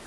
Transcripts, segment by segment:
I'm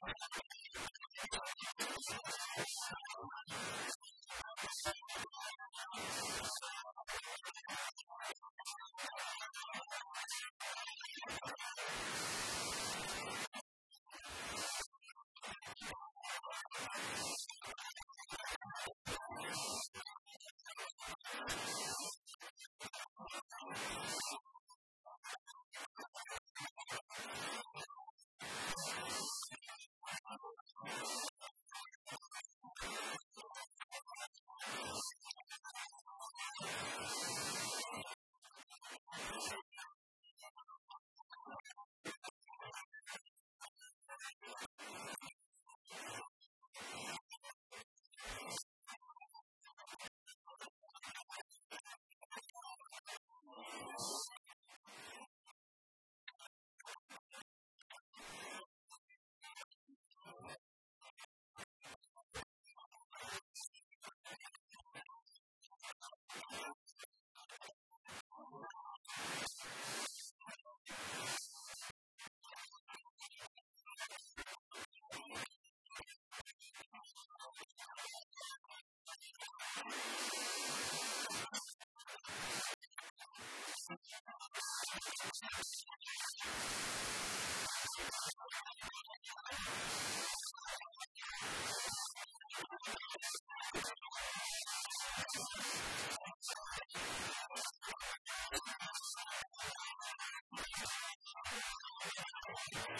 ハハハ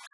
ハ!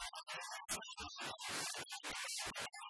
どうぞどうぞ。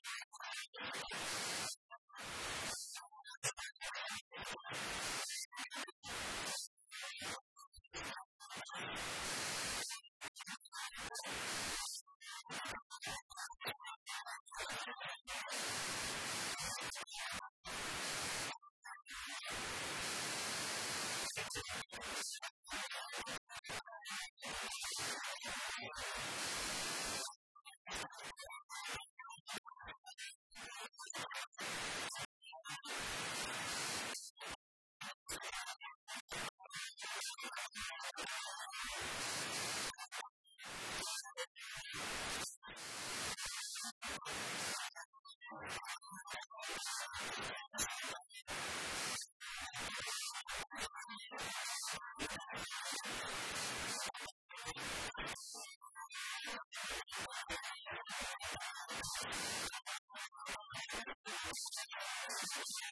そして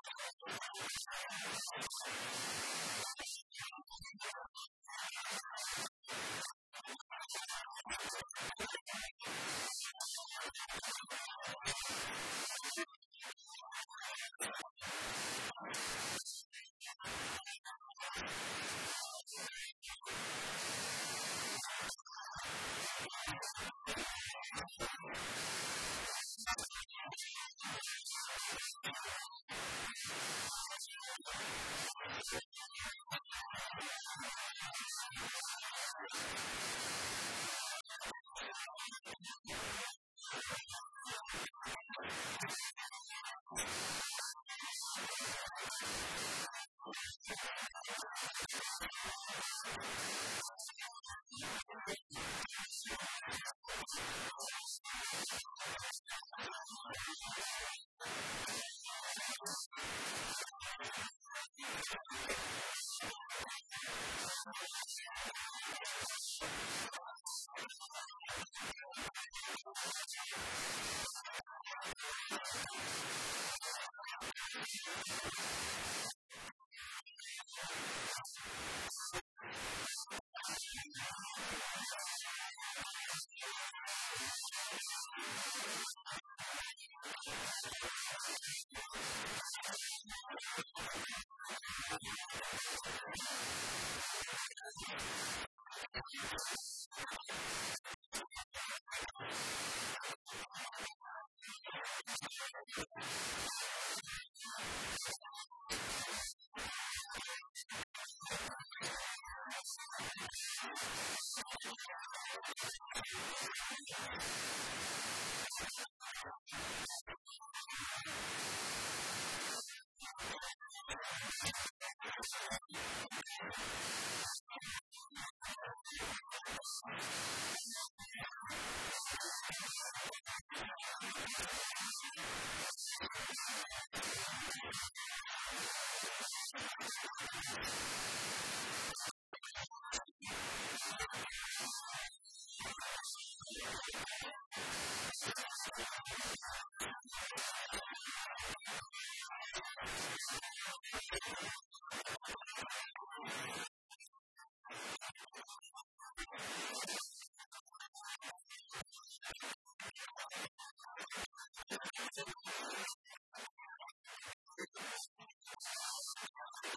なにそれ!?なんでしょうね。すみません。山崎県の渋谷区 you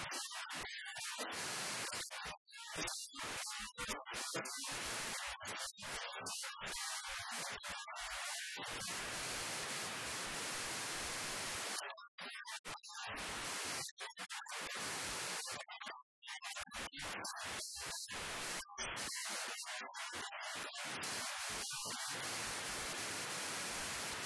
you